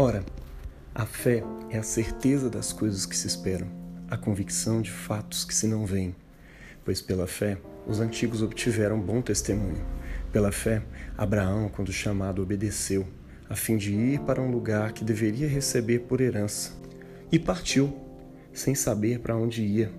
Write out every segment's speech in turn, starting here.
Ora, a fé é a certeza das coisas que se esperam, a convicção de fatos que se não veem. Pois pela fé, os antigos obtiveram bom testemunho. Pela fé, Abraão, quando chamado, obedeceu, a fim de ir para um lugar que deveria receber por herança. E partiu, sem saber para onde ia.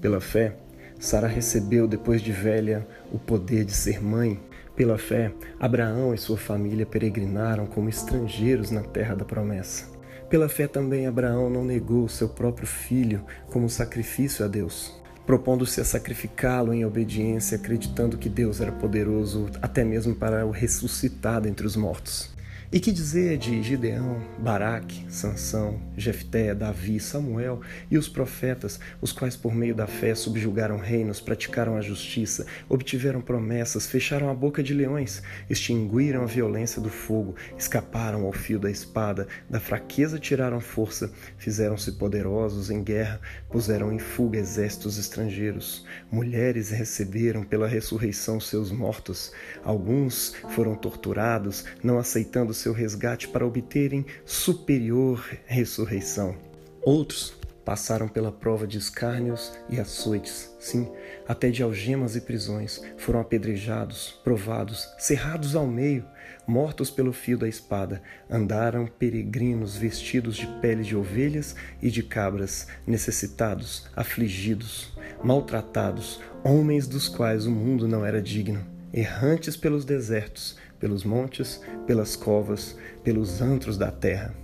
Pela fé, Sara recebeu, depois de velha, o poder de ser mãe pela fé, Abraão e sua família peregrinaram como estrangeiros na terra da promessa. Pela fé também Abraão não negou seu próprio filho como sacrifício a Deus, propondo-se a sacrificá-lo em obediência, acreditando que Deus era poderoso até mesmo para o ressuscitar dentre os mortos. E que dizer de Gideão, Baraque, Sansão, Jefté, Davi, Samuel e os profetas, os quais por meio da fé subjugaram reinos, praticaram a justiça, obtiveram promessas, fecharam a boca de leões, extinguiram a violência do fogo, escaparam ao fio da espada, da fraqueza tiraram força, fizeram-se poderosos em guerra, puseram em fuga exércitos estrangeiros. Mulheres receberam pela ressurreição seus mortos. Alguns foram torturados, não aceitando seu resgate para obterem superior ressurreição. Outros passaram pela prova de escárnios e açoites, sim, até de algemas e prisões, foram apedrejados, provados, cerrados ao meio, mortos pelo fio da espada, andaram peregrinos vestidos de pele de ovelhas e de cabras, necessitados, afligidos, maltratados, homens dos quais o mundo não era digno, errantes pelos desertos, pelos montes, pelas covas, pelos antros da terra.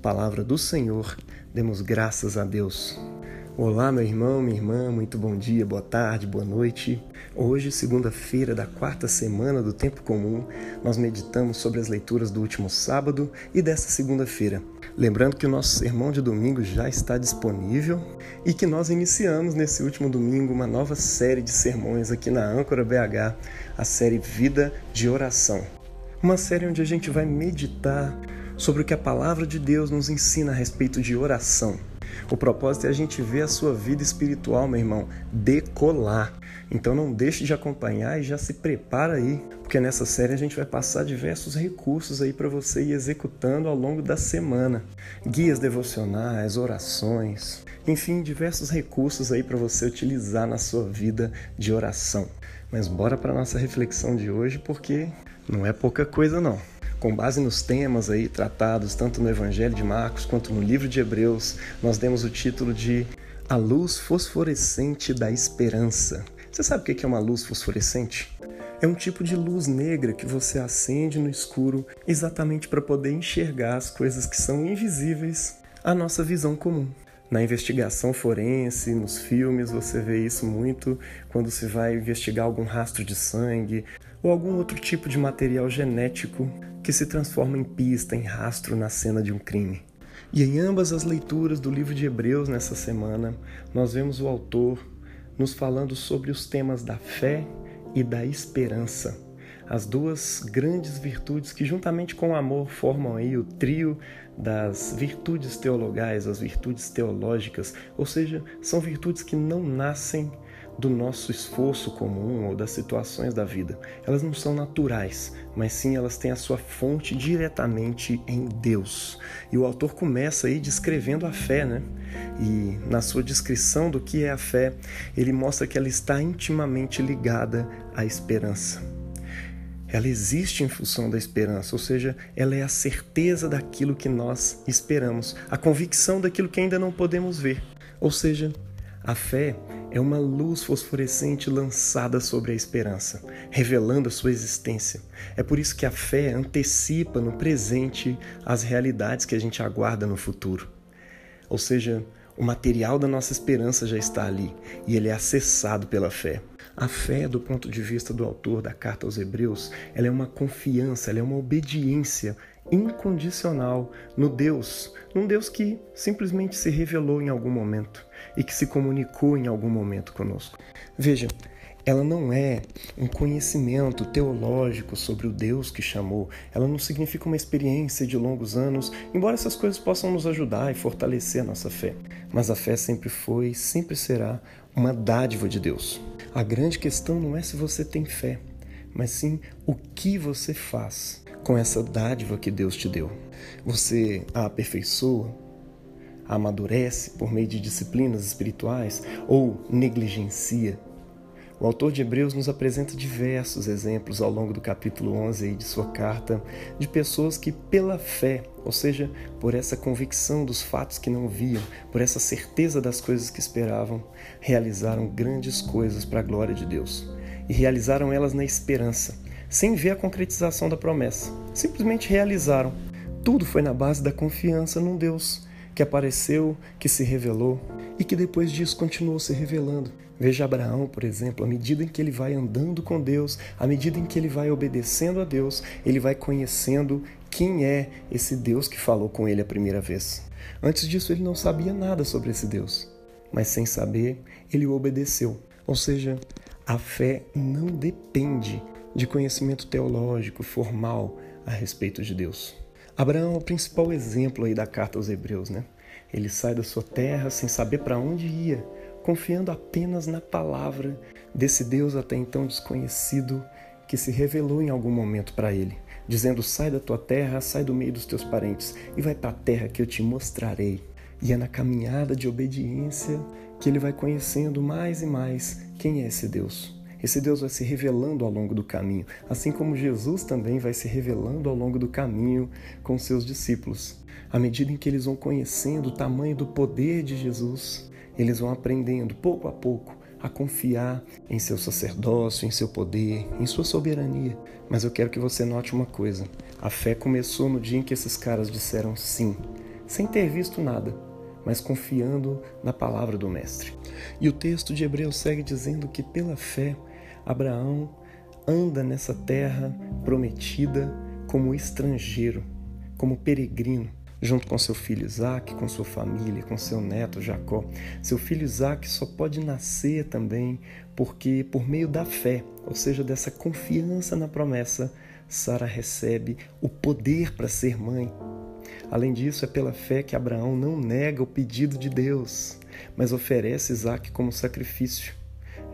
Palavra do Senhor, demos graças a Deus. Olá, meu irmão, minha irmã, muito bom dia, boa tarde, boa noite. Hoje, segunda-feira da quarta semana do Tempo Comum, nós meditamos sobre as leituras do último sábado e dessa segunda-feira. Lembrando que o nosso sermão de domingo já está disponível e que nós iniciamos nesse último domingo uma nova série de sermões aqui na Âncora BH, a série Vida de Oração. Uma série onde a gente vai meditar sobre o que a palavra de Deus nos ensina a respeito de oração. O propósito é a gente ver a sua vida espiritual, meu irmão, decolar. Então não deixe de acompanhar e já se prepara aí, porque nessa série a gente vai passar diversos recursos aí para você ir executando ao longo da semana. Guias devocionais, orações, enfim, diversos recursos aí para você utilizar na sua vida de oração. Mas bora para nossa reflexão de hoje, porque não é pouca coisa não com base nos temas aí tratados tanto no Evangelho de Marcos quanto no livro de Hebreus, nós demos o título de A Luz Fosforescente da Esperança. Você sabe o que é uma luz fosforescente? É um tipo de luz negra que você acende no escuro exatamente para poder enxergar as coisas que são invisíveis à nossa visão comum. Na investigação forense, nos filmes, você vê isso muito quando se vai investigar algum rastro de sangue ou algum outro tipo de material genético que se transforma em pista, em rastro na cena de um crime. E em ambas as leituras do livro de Hebreus nessa semana, nós vemos o autor nos falando sobre os temas da fé e da esperança. As duas grandes virtudes que, juntamente com o amor, formam aí o trio das virtudes teologais, as virtudes teológicas, ou seja, são virtudes que não nascem do nosso esforço comum ou das situações da vida. Elas não são naturais, mas sim elas têm a sua fonte diretamente em Deus. E o autor começa aí descrevendo a fé, né? E na sua descrição do que é a fé, ele mostra que ela está intimamente ligada à esperança. Ela existe em função da esperança, ou seja, ela é a certeza daquilo que nós esperamos, a convicção daquilo que ainda não podemos ver. Ou seja, a fé é uma luz fosforescente lançada sobre a esperança, revelando a sua existência. É por isso que a fé antecipa no presente as realidades que a gente aguarda no futuro. Ou seja, o material da nossa esperança já está ali e ele é acessado pela fé. A fé, do ponto de vista do autor da carta aos Hebreus, ela é uma confiança, ela é uma obediência incondicional no Deus, num Deus que simplesmente se revelou em algum momento e que se comunicou em algum momento conosco. Veja, ela não é um conhecimento teológico sobre o Deus que chamou, ela não significa uma experiência de longos anos, embora essas coisas possam nos ajudar e fortalecer a nossa fé. Mas a fé sempre foi sempre será uma dádiva de Deus. A grande questão não é se você tem fé, mas sim o que você faz com essa dádiva que Deus te deu? Você a aperfeiçoa? Amadurece por meio de disciplinas espirituais ou negligencia? O autor de Hebreus nos apresenta diversos exemplos ao longo do capítulo 11 de sua carta de pessoas que, pela fé, ou seja, por essa convicção dos fatos que não viam, por essa certeza das coisas que esperavam, realizaram grandes coisas para a glória de Deus. E realizaram elas na esperança, sem ver a concretização da promessa. Simplesmente realizaram. Tudo foi na base da confiança num Deus que apareceu, que se revelou e que depois disso continuou se revelando. Veja Abraão, por exemplo, à medida em que ele vai andando com Deus, à medida em que ele vai obedecendo a Deus, ele vai conhecendo quem é esse Deus que falou com ele a primeira vez. Antes disso, ele não sabia nada sobre esse Deus, mas sem saber, ele o obedeceu. Ou seja, a fé não depende de conhecimento teológico formal a respeito de Deus. Abraão é o principal exemplo aí da carta aos Hebreus, né? Ele sai da sua terra sem saber para onde ia, confiando apenas na palavra desse Deus até então desconhecido que se revelou em algum momento para ele, dizendo: Sai da tua terra, sai do meio dos teus parentes e vai para a terra que eu te mostrarei. E é na caminhada de obediência que ele vai conhecendo mais e mais quem é esse Deus. Esse Deus vai se revelando ao longo do caminho, assim como Jesus também vai se revelando ao longo do caminho com seus discípulos. À medida em que eles vão conhecendo o tamanho do poder de Jesus, eles vão aprendendo pouco a pouco a confiar em seu sacerdócio, em seu poder, em sua soberania. Mas eu quero que você note uma coisa: a fé começou no dia em que esses caras disseram sim, sem ter visto nada, mas confiando na palavra do Mestre. E o texto de Hebreus segue dizendo que pela fé, Abraão anda nessa terra prometida como estrangeiro, como peregrino junto com seu filho Isaac, com sua família, com seu neto Jacó. Seu filho Isaac só pode nascer também porque, por meio da fé, ou seja, dessa confiança na promessa, Sara recebe o poder para ser mãe. Além disso, é pela fé que Abraão não nega o pedido de Deus, mas oferece Isaac como sacrifício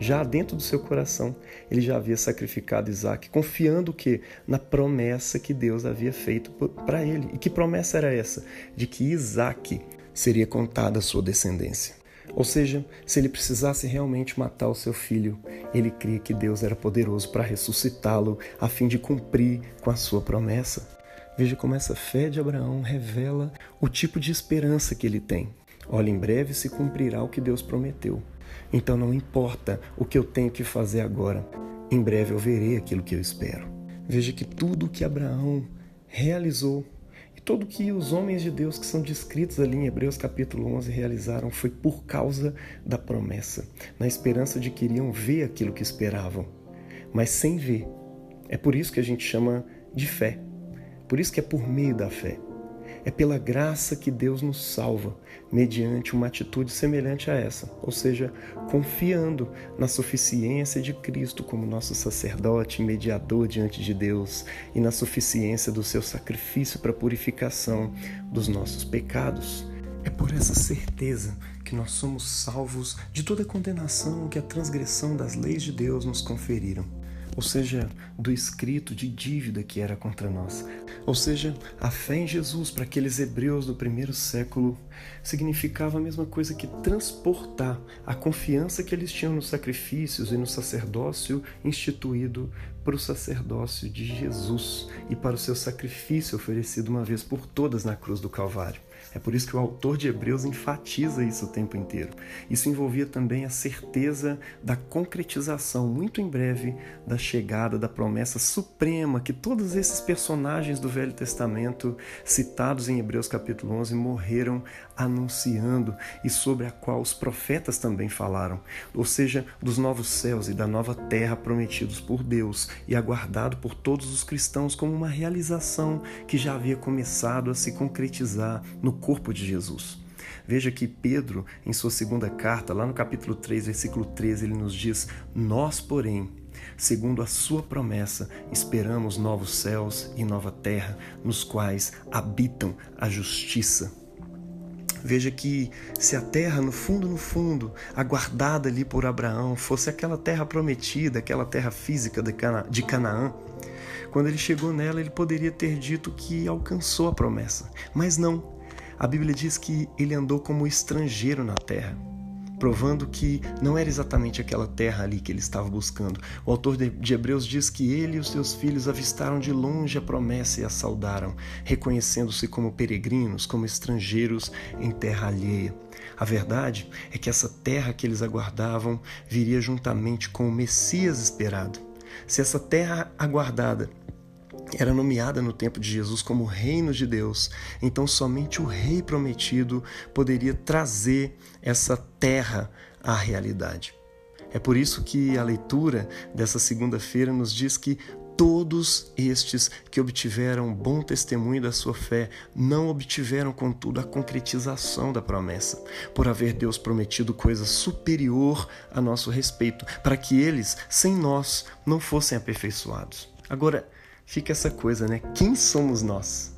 já dentro do seu coração, ele já havia sacrificado Isaac, confiando que na promessa que Deus havia feito para ele. E que promessa era essa? De que Isaac seria contada a sua descendência. Ou seja, se ele precisasse realmente matar o seu filho, ele cria que Deus era poderoso para ressuscitá-lo a fim de cumprir com a sua promessa. Veja como essa fé de Abraão revela o tipo de esperança que ele tem. Olha, em breve se cumprirá o que Deus prometeu. Então não importa o que eu tenho que fazer agora, em breve eu verei aquilo que eu espero. Veja que tudo o que Abraão realizou e tudo que os homens de Deus que são descritos ali em Hebreus capítulo 11 realizaram foi por causa da promessa, na esperança de que iriam ver aquilo que esperavam, mas sem ver. É por isso que a gente chama de fé. Por isso que é por meio da fé. É pela graça que Deus nos salva, mediante uma atitude semelhante a essa, ou seja, confiando na suficiência de Cristo como nosso sacerdote mediador diante de Deus e na suficiência do seu sacrifício para a purificação dos nossos pecados. É por essa certeza que nós somos salvos de toda a condenação que a transgressão das leis de Deus nos conferiram ou seja, do escrito de dívida que era contra nós. Ou seja, a fé em Jesus para aqueles hebreus do primeiro século significava a mesma coisa que transportar a confiança que eles tinham nos sacrifícios e no sacerdócio instituído para o sacerdócio de Jesus e para o seu sacrifício oferecido uma vez por todas na cruz do Calvário. É por isso que o autor de Hebreus enfatiza isso o tempo inteiro. Isso envolvia também a certeza da concretização, muito em breve, da chegada da promessa suprema que todos esses personagens do Velho Testamento, citados em Hebreus capítulo 11, morreram anunciando e sobre a qual os profetas também falaram, ou seja, dos novos céus e da nova terra prometidos por Deus e aguardado por todos os cristãos como uma realização que já havia começado a se concretizar no corpo de Jesus. Veja que Pedro, em sua segunda carta, lá no capítulo 3, versículo 13, ele nos diz: Nós, porém, segundo a sua promessa, esperamos novos céus e nova terra, nos quais habitam a justiça. Veja que se a terra, no fundo, no fundo, aguardada ali por Abraão, fosse aquela terra prometida, aquela terra física de Canaã, Quando ele chegou nela, ele poderia ter dito que alcançou a promessa, mas não. A Bíblia diz que ele andou como estrangeiro na terra provando que não era exatamente aquela terra ali que ele estava buscando. O autor de Hebreus diz que ele e os seus filhos avistaram de longe a promessa e a saudaram, reconhecendo-se como peregrinos, como estrangeiros em terra alheia. A verdade é que essa terra que eles aguardavam viria juntamente com o Messias esperado. Se essa terra aguardada era nomeada no tempo de Jesus como Reino de Deus, então somente o Rei prometido poderia trazer essa terra à realidade. É por isso que a leitura dessa segunda-feira nos diz que todos estes que obtiveram bom testemunho da sua fé não obtiveram, contudo, a concretização da promessa, por haver Deus prometido coisa superior a nosso respeito, para que eles, sem nós, não fossem aperfeiçoados. Agora, fica essa coisa, né? Quem somos nós?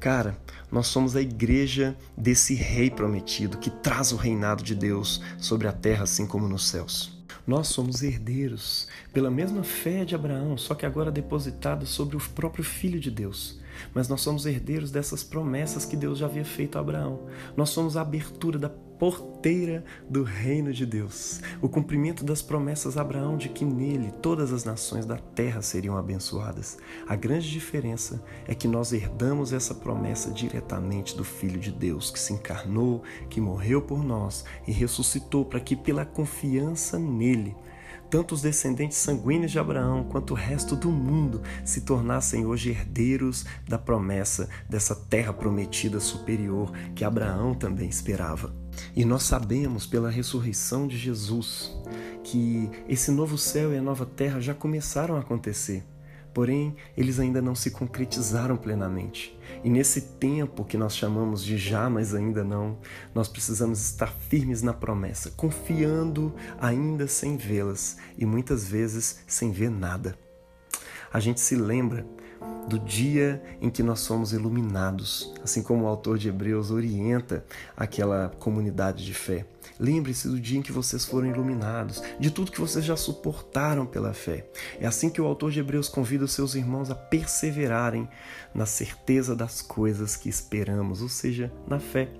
Cara, nós somos a igreja desse rei prometido que traz o reinado de Deus sobre a terra, assim como nos céus. Nós somos herdeiros pela mesma fé de Abraão, só que agora depositada sobre o próprio Filho de Deus mas nós somos herdeiros dessas promessas que Deus já havia feito a Abraão. Nós somos a abertura da porteira do reino de Deus, o cumprimento das promessas a Abraão de que nele todas as nações da terra seriam abençoadas. A grande diferença é que nós herdamos essa promessa diretamente do Filho de Deus, que se encarnou, que morreu por nós e ressuscitou para que, pela confiança nele, tanto os descendentes sanguíneos de Abraão quanto o resto do mundo se tornassem hoje herdeiros da promessa dessa terra prometida superior que Abraão também esperava. E nós sabemos pela ressurreição de Jesus que esse novo céu e a nova terra já começaram a acontecer porém eles ainda não se concretizaram plenamente. E nesse tempo que nós chamamos de já, mas ainda não, nós precisamos estar firmes na promessa, confiando ainda sem vê-las e muitas vezes sem ver nada. A gente se lembra do dia em que nós somos iluminados, assim como o autor de Hebreus orienta aquela comunidade de fé. Lembre-se do dia em que vocês foram iluminados, de tudo que vocês já suportaram pela fé. É assim que o autor de Hebreus convida os seus irmãos a perseverarem na certeza das coisas que esperamos, ou seja, na fé.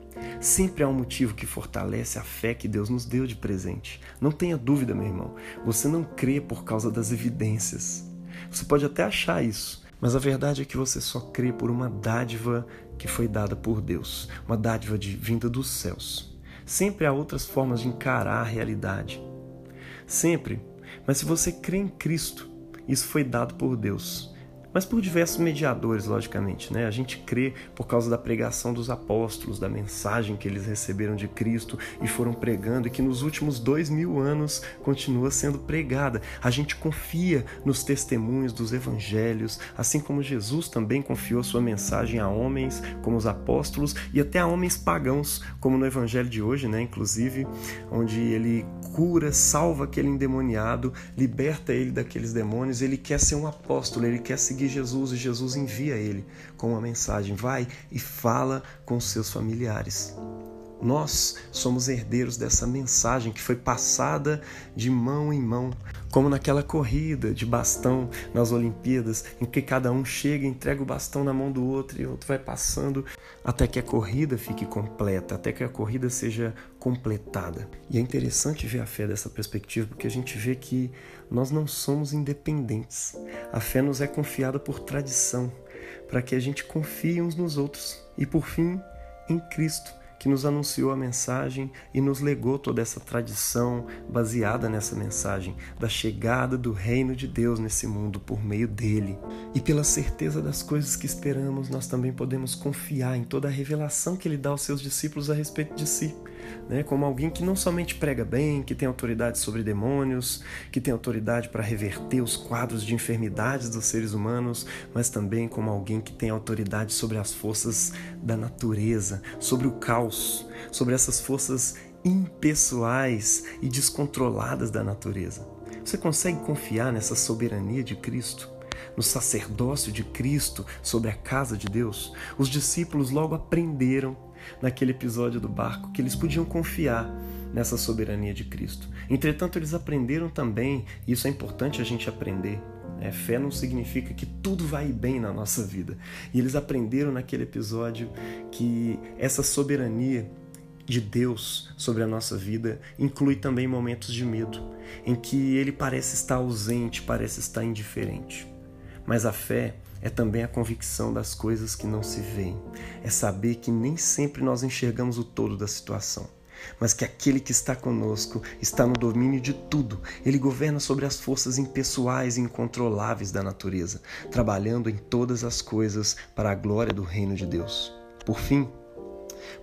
Sempre há um motivo que fortalece a fé que Deus nos deu de presente. Não tenha dúvida, meu irmão, você não crê por causa das evidências. Você pode até achar isso, mas a verdade é que você só crê por uma dádiva que foi dada por Deus, uma dádiva de vinda dos céus. Sempre há outras formas de encarar a realidade. Sempre. Mas se você crê em Cristo, isso foi dado por Deus mas por diversos mediadores, logicamente. Né? A gente crê por causa da pregação dos apóstolos, da mensagem que eles receberam de Cristo e foram pregando e que nos últimos dois mil anos continua sendo pregada. A gente confia nos testemunhos dos evangelhos, assim como Jesus também confiou sua mensagem a homens, como os apóstolos, e até a homens pagãos, como no evangelho de hoje, né? inclusive, onde ele cura, salva aquele endemoniado, liberta ele daqueles demônios. Ele quer ser um apóstolo, ele quer seguir Jesus e Jesus envia ele com uma mensagem: vai e fala com seus familiares. Nós somos herdeiros dessa mensagem que foi passada de mão em mão, como naquela corrida de bastão nas Olimpíadas, em que cada um chega, entrega o bastão na mão do outro e o outro vai passando até que a corrida fique completa, até que a corrida seja completada. E é interessante ver a fé dessa perspectiva, porque a gente vê que nós não somos independentes. A fé nos é confiada por tradição, para que a gente confie uns nos outros e, por fim, em Cristo que nos anunciou a mensagem e nos legou toda essa tradição baseada nessa mensagem da chegada do reino de Deus nesse mundo por meio dele. E pela certeza das coisas que esperamos, nós também podemos confiar em toda a revelação que ele dá aos seus discípulos a respeito de si né, como alguém que não somente prega bem, que tem autoridade sobre demônios, que tem autoridade para reverter os quadros de enfermidades dos seres humanos, mas também como alguém que tem autoridade sobre as forças da natureza, sobre o caos, sobre essas forças impessoais e descontroladas da natureza. Você consegue confiar nessa soberania de Cristo? no sacerdócio de Cristo sobre a casa de Deus, os discípulos logo aprenderam naquele episódio do barco que eles podiam confiar nessa soberania de Cristo. Entretanto, eles aprenderam também, e isso é importante a gente aprender, Né? Fé não significa que tudo vai bem na nossa vida. E eles aprenderam naquele episódio que essa soberania de Deus sobre a nossa vida inclui também momentos de medo, em que ele parece estar ausente, parece estar indiferente. Mas a fé é também a convicção das coisas que não se veem, é saber que nem sempre nós enxergamos o todo da situação mas que aquele que está conosco está no domínio de tudo. Ele governa sobre as forças impessoais e incontroláveis da natureza, trabalhando em todas as coisas para a glória do reino de Deus. Por fim,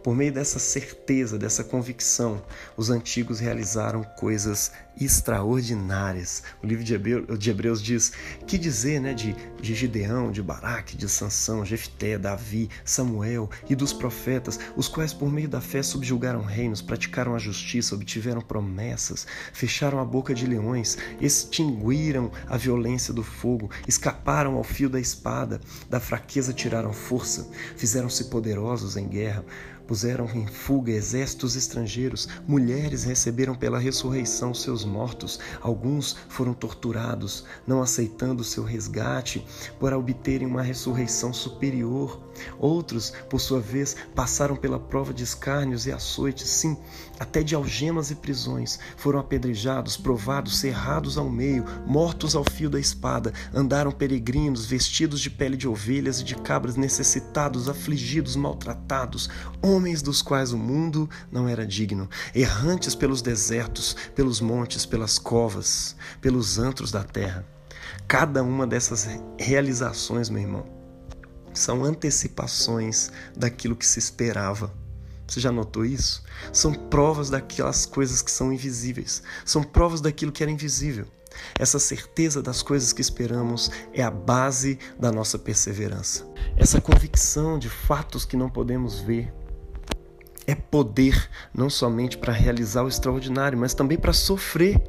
por meio dessa certeza, dessa convicção, os antigos realizaram coisas extraordinárias. O livro de Hebreus diz: que dizer né, de, de Gideão, de Baraque, de Sansão, Jefté, Davi, Samuel e dos profetas, os quais, por meio da fé, subjugaram reinos, praticaram a justiça, obtiveram promessas, fecharam a boca de leões, extinguiram a violência do fogo, escaparam ao fio da espada, da fraqueza tiraram força, fizeram-se poderosos em guerra Puseram em fuga exércitos estrangeiros, mulheres receberam pela ressurreição seus mortos, alguns foram torturados, não aceitando seu resgate, para obterem uma ressurreição superior. Outros, por sua vez, passaram pela prova de escárnios e açoites, sim, até de algemas e prisões, foram apedrejados, provados, cerrados ao meio, mortos ao fio da espada, andaram peregrinos, vestidos de pele de ovelhas e de cabras, necessitados, afligidos, maltratados, homens dos quais o mundo não era digno, errantes pelos desertos, pelos montes, pelas covas, pelos antros da terra. Cada uma dessas realizações, meu irmão, são antecipações daquilo que se esperava. Você já notou isso? São provas daquelas coisas que são invisíveis, são provas daquilo que era invisível. Essa certeza das coisas que esperamos é a base da nossa perseverança. Essa convicção de fatos que não podemos ver é poder não somente para realizar o extraordinário, mas também para sofrer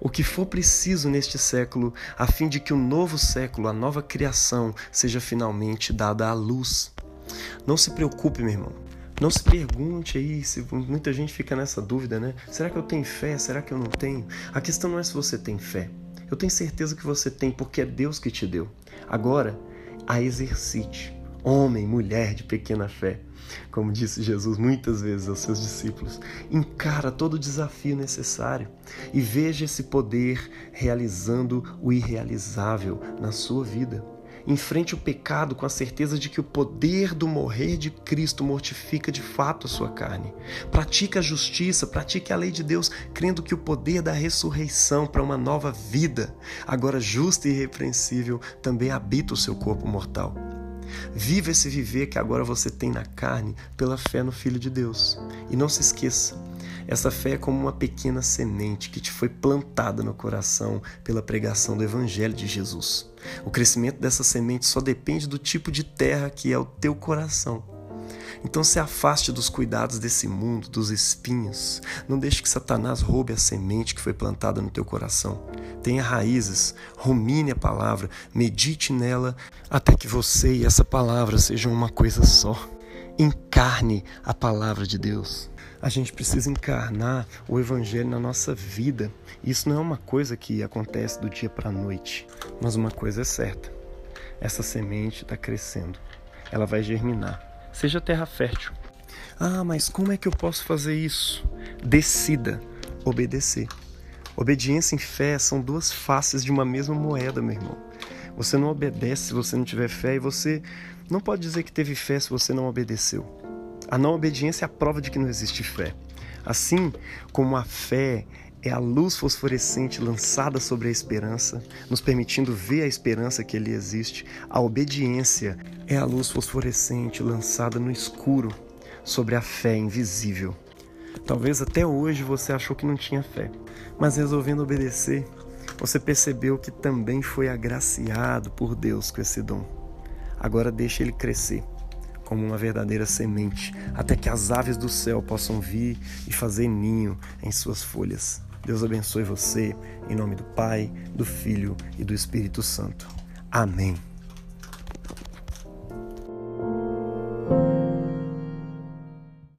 o que for preciso neste século, a fim de que o novo século, a nova criação, seja finalmente dada à luz. Não se preocupe, meu irmão. Não se pergunte aí, se muita gente fica nessa dúvida, né? Será que eu tenho fé? Será que eu não tenho? A questão não é se você tem fé. Eu tenho certeza que você tem, porque é Deus que te deu. Agora, a exercite. Homem, mulher de pequena fé. Como disse Jesus muitas vezes aos seus discípulos, encara todo o desafio necessário e veja esse poder realizando o irrealizável na sua vida. Enfrente o pecado com a certeza de que o poder do morrer de Cristo mortifica de fato a sua carne. Pratique a justiça, pratique a lei de Deus, crendo que o poder da ressurreição para uma nova vida, agora justa e irrepreensível, também habita o seu corpo mortal. Viva esse viver que agora você tem na carne pela fé no Filho de Deus. E não se esqueça, essa fé é como uma pequena semente que te foi plantada no coração pela pregação do Evangelho de Jesus. O crescimento dessa semente só depende do tipo de terra que é o teu coração. Então se afaste dos cuidados desse mundo, dos espinhos. Não deixe que Satanás roube a semente que foi plantada no teu coração. Tenha raízes, rumine a palavra, medite nela até que você e essa palavra sejam uma coisa só. Encarne a palavra de Deus. A gente precisa encarnar o Evangelho na nossa vida. Isso não é uma coisa que acontece do dia para a noite, mas uma coisa é certa: essa semente está crescendo, ela vai germinar Seja terra fértil. Ah, mas como é que eu posso fazer isso? Decida obedecer. Obediência e fé são duas faces de uma mesma moeda, meu irmão. Você não obedece se você não tiver fé e você não pode dizer que teve fé se você não obedeceu. A não obediência é a prova de que não existe fé. Assim como a fé é a luz fosforescente lançada sobre a esperança, nos permitindo ver a esperança que ali existe. A obediência é a luz fosforescente lançada no escuro sobre a fé invisível. Talvez até hoje você achou que não tinha fé, mas resolvendo obedecer, você percebeu que também foi agraciado por Deus com esse dom. Agora deixe ele crescer como uma verdadeira semente, até que as aves do céu possam vir e fazer ninho em suas folhas. Deus abençoe você, em nome do Pai, do Filho e do Espírito Santo. Amém.